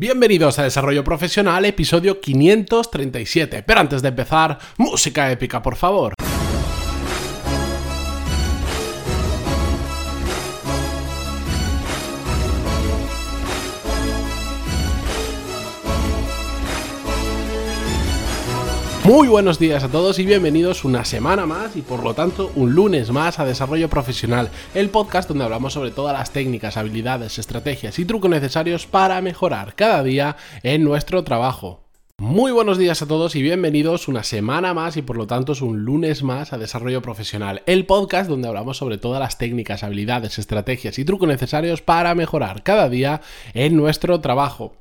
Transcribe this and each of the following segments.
Bienvenidos a Desarrollo Profesional, episodio 537. Pero antes de empezar, música épica, por favor. Muy buenos días a todos y bienvenidos una semana más y por lo tanto un lunes más a Desarrollo Profesional, el podcast donde hablamos sobre todas las técnicas, habilidades, estrategias y trucos necesarios para mejorar cada día en nuestro trabajo. Muy buenos días a todos y bienvenidos una semana más y por lo tanto es un lunes más a Desarrollo Profesional, el podcast donde hablamos sobre todas las técnicas, habilidades, estrategias y trucos necesarios para mejorar cada día en nuestro trabajo.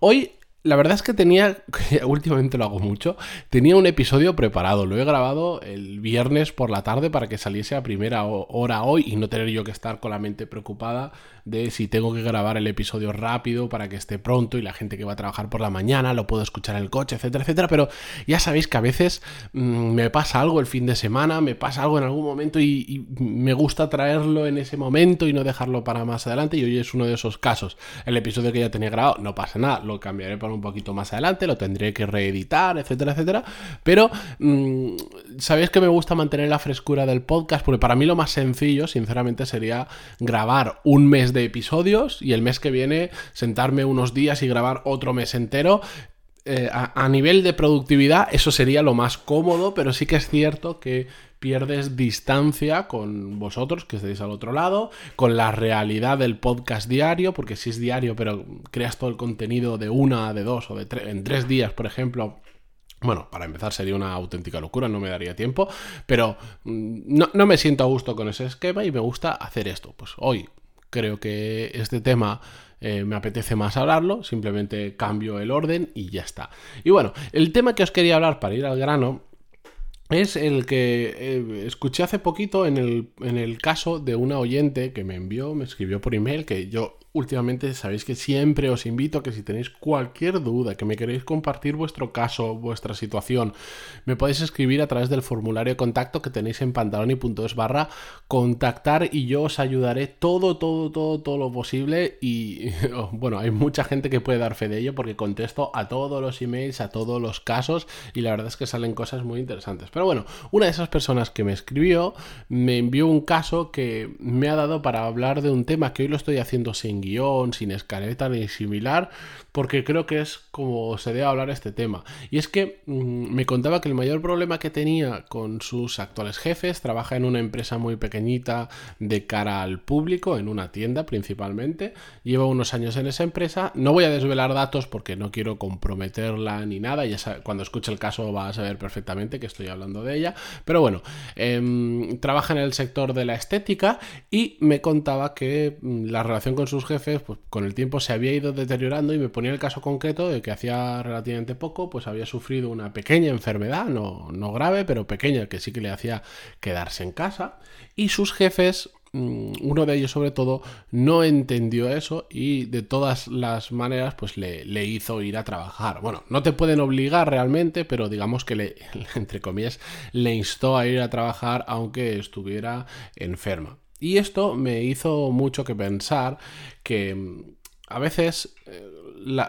Hoy la verdad es que tenía, últimamente lo hago mucho, tenía un episodio preparado. Lo he grabado el viernes por la tarde para que saliese a primera hora hoy y no tener yo que estar con la mente preocupada de si tengo que grabar el episodio rápido para que esté pronto y la gente que va a trabajar por la mañana lo puedo escuchar en el coche, etcétera, etcétera. Pero ya sabéis que a veces mm, me pasa algo el fin de semana, me pasa algo en algún momento y, me gusta traerlo en ese momento y no dejarlo para más adelante. Y hoy es uno de esos casos. El episodio que ya tenía grabado, no pasa nada, lo cambiaré para un poquito más adelante, lo tendré que reeditar, etcétera, etcétera. Pero mm, sabéis que me gusta mantener la frescura del podcast porque para mí lo más sencillo, sinceramente, sería grabar un mes de episodios y el mes que viene sentarme unos días y grabar otro mes entero. Eh, a, nivel de productividad eso sería lo más cómodo, pero sí que es cierto que pierdes distancia con vosotros que estáis al otro lado, con la realidad del podcast diario, porque si es diario, pero creas todo el contenido de una, de dos o de tres, en tres días, por ejemplo, bueno, para empezar sería una auténtica locura, no me daría tiempo, pero mm, no, no, me siento a gusto con ese esquema y me gusta hacer esto. Pues hoy creo que este tema eh, me apetece más hablarlo, simplemente cambio el orden y ya está. Y bueno, el tema que os quería hablar para ir al grano es el que eh, escuché hace poquito en el, en el caso de una oyente que me envió, me escribió por email, que yo últimamente sabéis que siempre os invito a que si tenéis cualquier duda, que me queréis compartir vuestro caso, vuestra situación, me podéis escribir a través del formulario de contacto que tenéis en pantaloni.es barra contactar y yo os ayudaré todo, todo, todo, todo lo posible y bueno, hay mucha gente que puede dar fe de ello porque contesto a todos los emails, a todos los casos y la verdad es que salen cosas muy interesantes. Pero bueno, una de esas personas que me escribió me envió un caso que me ha dado para hablar de un tema que hoy lo estoy haciendo sin guion, sin escaleta ni similar, porque creo que es como se debe hablar este tema. Y es que mm, me contaba que el mayor problema que tenía con sus actuales jefes, trabaja en una empresa muy pequeñita de cara al público, en una tienda principalmente, lleva unos años en esa empresa, no voy a desvelar datos porque no quiero comprometerla ni nada, ya cuando escuche el caso va a saber perfectamente que estoy hablando de ella, pero bueno, em, trabaja en el sector de la estética y me contaba que mm, la relación con sus jefes, pues con el tiempo se había ido deteriorando y me ponía el caso concreto de que hacía relativamente poco, pues había sufrido una pequeña enfermedad, no, no grave, pero pequeña, que sí que le hacía quedarse en casa. Y sus jefes mm, uno de ellos sobre todo no entendió eso y de todas las maneras pues le, le, hizo ir a trabajar. Bueno, no te pueden obligar realmente, pero digamos que le, entre comillas, le instó a ir a trabajar aunque estuviera enferma. Y esto me hizo mucho que pensar que mm, a veces eh,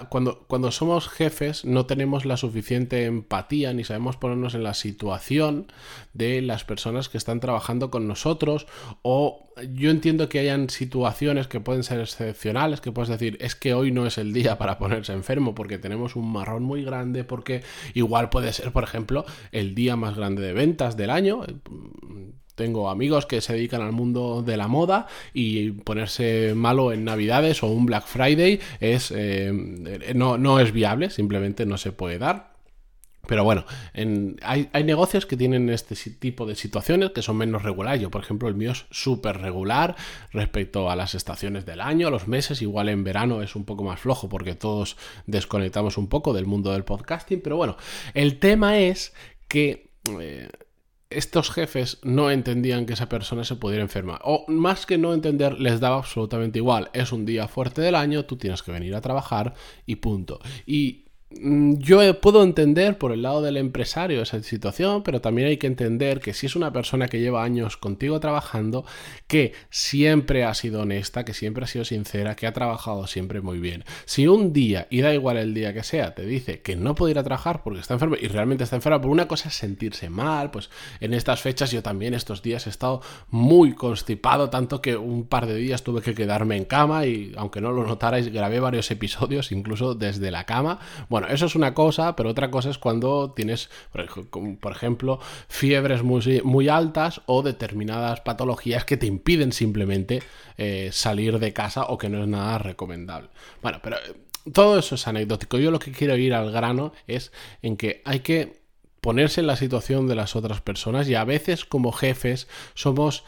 cuando, cuando somos jefes no tenemos la suficiente empatía ni sabemos ponernos en la situación de las personas que están trabajando con nosotros o yo entiendo que hayan situaciones que pueden ser excepcionales, que puedes decir, es que hoy no es el día para ponerse enfermo porque tenemos un marrón muy grande, porque igual puede ser, por ejemplo, el día más grande de ventas del año tengo amigos que se dedican al mundo de la moda y ponerse malo en Navidades o un Black Friday es, eh, no, no es viable, simplemente no se puede dar. Pero bueno, hay, hay, negocios que tienen este tipo de situaciones que son menos regulares. Yo, por ejemplo, el mío es súper regular respecto a las estaciones del año, los meses. Igual en verano es un poco más flojo porque todos desconectamos un poco del mundo del podcasting. Pero bueno, el tema es que... Eh, estos jefes no entendían que esa persona se pudiera enfermar. O más que no entender, les daba absolutamente igual. Es un día fuerte del año, tú tienes que venir a trabajar y punto. Y yo puedo entender por el lado del empresario esa situación, pero también hay que entender que si es una persona que lleva años contigo trabajando, que siempre ha sido honesta, que siempre ha sido sincera, que ha trabajado siempre muy bien. Si un día, y da igual el día que sea, te dice que no puede ir a trabajar porque está enfermo y realmente está enfermo, por una cosa es sentirse mal, pues en estas fechas yo también estos días he estado muy constipado, tanto que un par de días tuve que quedarme en cama y aunque no lo notarais, grabé varios episodios incluso desde la cama. Eso es una cosa, pero otra cosa es cuando tienes, por ejemplo, fiebres muy, muy altas o determinadas patologías que te impiden simplemente eh, salir de casa o que no es nada recomendable. Bueno, pero eh, todo eso es anecdótico. Yo lo que quiero ir al grano es en que hay que ponerse en la situación de las otras personas y a veces como jefes somos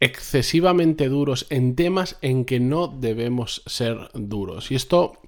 excesivamente duros en temas en que no debemos ser duros. Y esto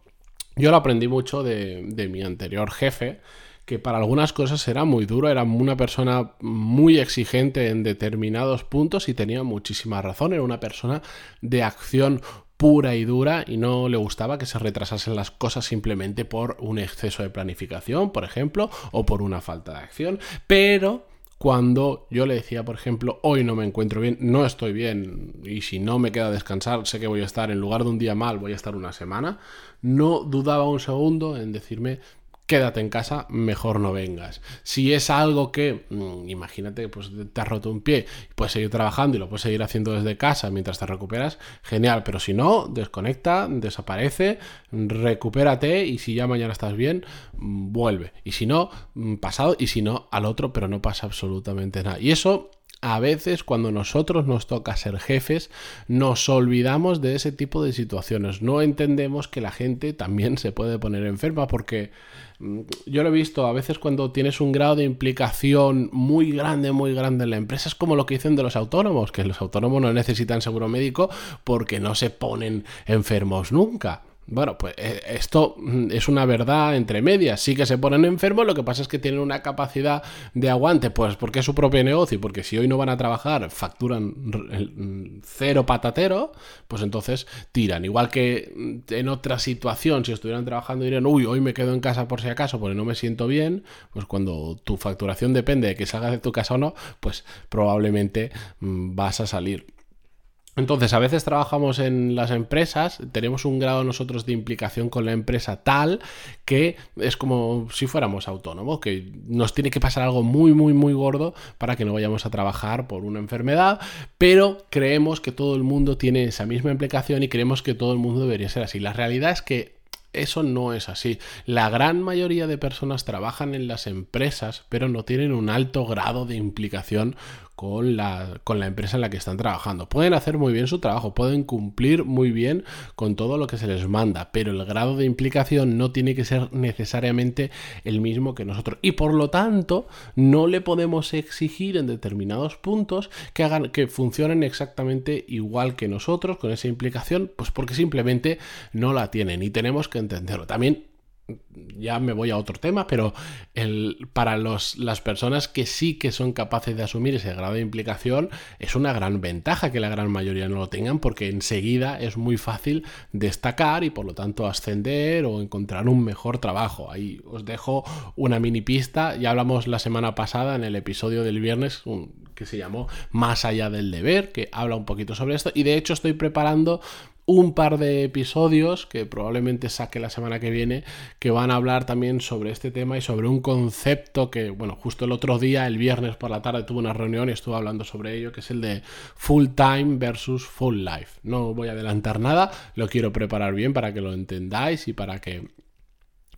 yo lo aprendí mucho de, mi anterior jefe, que para algunas cosas era muy duro, era una persona muy exigente en determinados puntos y tenía muchísima razón, era una persona de acción pura y dura y no le gustaba que se retrasasen las cosas simplemente por un exceso de planificación, por ejemplo, o por una falta de acción, pero cuando yo le decía, por ejemplo, hoy no me encuentro bien, no estoy bien y si no me queda descansar, sé que voy a estar en lugar de un día mal, voy a estar una semana, no dudaba un segundo en decirme, quédate en casa, mejor no vengas. Si es algo que, mm, imagínate, pues te has roto un pie, puedes seguir trabajando y lo puedes seguir haciendo desde casa mientras te recuperas, genial, pero si no, desconecta, desaparece, recupérate y si ya mañana estás bien, mm, vuelve. Y si no, mm, pasado, y si no, al otro, pero no pasa absolutamente nada. Y eso a veces cuando nosotros nos toca ser jefes, nos olvidamos de ese tipo de situaciones. No entendemos que la gente también se puede poner enferma porque mm, yo lo he visto a veces cuando tienes un grado de implicación muy grande, muy grande en la empresa, es como lo que dicen de los autónomos, que los autónomos no necesitan seguro médico porque no se ponen enfermos nunca. Bueno, pues eh, esto mm, es una verdad entre medias. Sí que se ponen enfermos, lo que pasa es que tienen una capacidad de aguante, pues porque es su propio negocio, porque si hoy no van a trabajar, facturan mm, cero patatero, pues entonces tiran. Igual que mm, en otra situación, si estuvieran trabajando dirían, uy, hoy me quedo en casa por si acaso, porque no me siento bien, pues cuando tu facturación depende de que salgas de tu casa o no, pues probablemente vas a salir. Entonces, a veces trabajamos en las empresas, tenemos un grado nosotros de implicación con la empresa tal que es como si fuéramos autónomos, que nos tiene que pasar algo muy, muy, muy gordo para que no vayamos a trabajar por una enfermedad, pero creemos que todo el mundo tiene esa misma implicación y creemos que todo el mundo debería ser así. La realidad es que eso no es así. La gran mayoría de personas trabajan en las empresas, pero no tienen un alto grado de implicación con la, con la empresa en la que están trabajando. Pueden hacer muy bien su trabajo, pueden cumplir muy bien con todo lo que se les manda, pero el grado de implicación no tiene que ser necesariamente el mismo que nosotros. Y por lo tanto, no le podemos exigir en determinados puntos que hagan que funcionen exactamente igual que nosotros con esa implicación, pues porque simplemente no la tienen y tenemos que entenderlo. También ya me voy a otro tema, pero el, para los, las personas que sí que son capaces de asumir ese grado de implicación, es una gran ventaja que la gran mayoría no lo tengan, porque enseguida es muy fácil destacar y por lo tanto ascender o encontrar un mejor trabajo. Ahí os dejo una mini pista, ya hablamos la semana pasada en el episodio del viernes que se llamó Más allá del deber, que habla un poquito sobre esto, y de hecho estoy preparando un par de episodios que probablemente saque la semana que viene que van a hablar también sobre este tema y sobre un concepto que, bueno, justo el otro día, el viernes por la tarde, tuve una reunión y estuve hablando sobre ello, que es el de full time versus full life. No voy a adelantar nada, lo quiero preparar bien para que lo entendáis y para que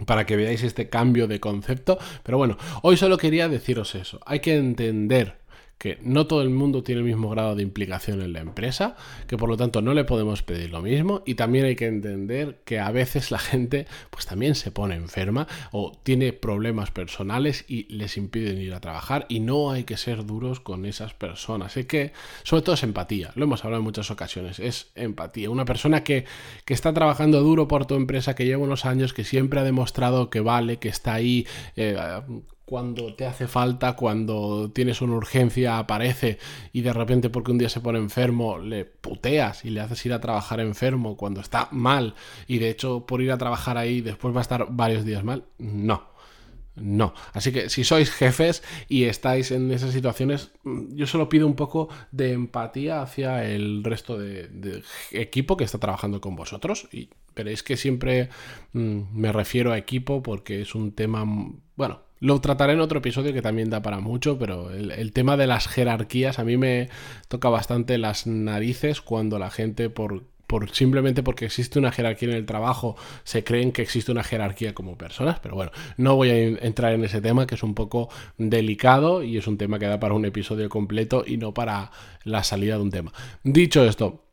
para que veáis este cambio de concepto. Pero bueno, hoy solo quería deciros eso. Hay que entender que no todo el mundo tiene el mismo grado de implicación en la empresa, que por lo tanto no le podemos pedir lo mismo y también hay que entender que a veces la gente pues también se pone enferma o tiene problemas personales y les impiden ir a trabajar y no hay que ser duros con esas personas. Es que sobre todo es empatía, lo hemos hablado en muchas ocasiones, es empatía. Una persona que, que está trabajando duro por tu empresa, que lleva unos años, que siempre ha demostrado que vale, que está ahí. Eh, cuando te hace falta, cuando tienes una urgencia, aparece y de repente porque un día se pone enfermo, le puteas y le haces ir a trabajar enfermo cuando está mal y de hecho por ir a trabajar ahí después va a estar varios días mal. No. No. Así que si sois jefes y estáis en esas situaciones, yo solo pido un poco de empatía hacia el resto de, equipo que está trabajando con vosotros. Y veréis que siempre mm, me refiero a equipo porque es un tema, bueno, lo trataré en otro episodio que también da para mucho, pero el, tema de las jerarquías a mí me toca bastante las narices cuando la gente por, por simplemente porque existe una jerarquía en el trabajo se creen que existe una jerarquía como personas, pero bueno, no voy a entrar en ese tema que es un poco delicado y es un tema que da para un episodio completo y no para la salida de un tema. Dicho esto,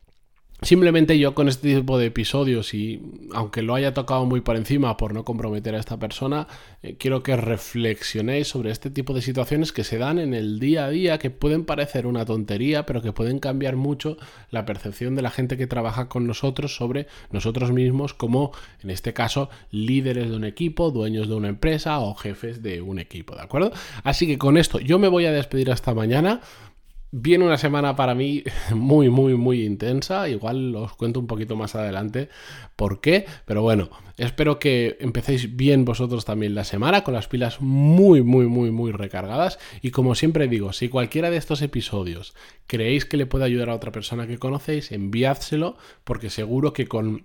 Simplemente yo con este tipo de episodios y aunque lo haya tocado muy por encima por no comprometer a esta persona, eh, quiero que reflexionéis sobre este tipo de situaciones que se dan en el día a día, que pueden parecer una tontería, pero que pueden cambiar mucho la percepción de la gente que trabaja con nosotros sobre nosotros mismos como, en este caso, líderes de un equipo, dueños de una empresa o jefes de un equipo, ¿de acuerdo? Así que con esto yo me voy a despedir hasta mañana. Viene una semana para mí muy, muy, muy intensa. Igual os cuento un poquito más adelante por qué. Pero bueno, espero que empecéis bien vosotros también la semana con las pilas muy, muy, muy, muy recargadas. Y como siempre digo, si cualquiera de estos episodios creéis que le puede ayudar a otra persona que conocéis, enviádselo porque seguro que con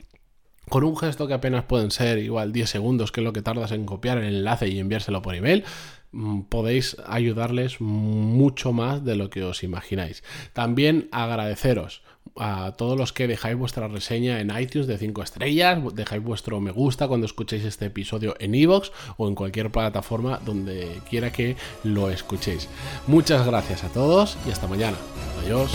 con un gesto que apenas pueden ser igual 10 segundos, que es lo que tardas en copiar el enlace y enviárselo por email, mm, podéis ayudarles mucho más de lo que os imagináis. También agradeceros a todos los que dejáis vuestra reseña en iTunes de 5 estrellas, dejáis vuestro me gusta cuando escuchéis este episodio en iVoox o en cualquier plataforma donde quiera que lo escuchéis. Muchas gracias a todos y hasta mañana. Adiós.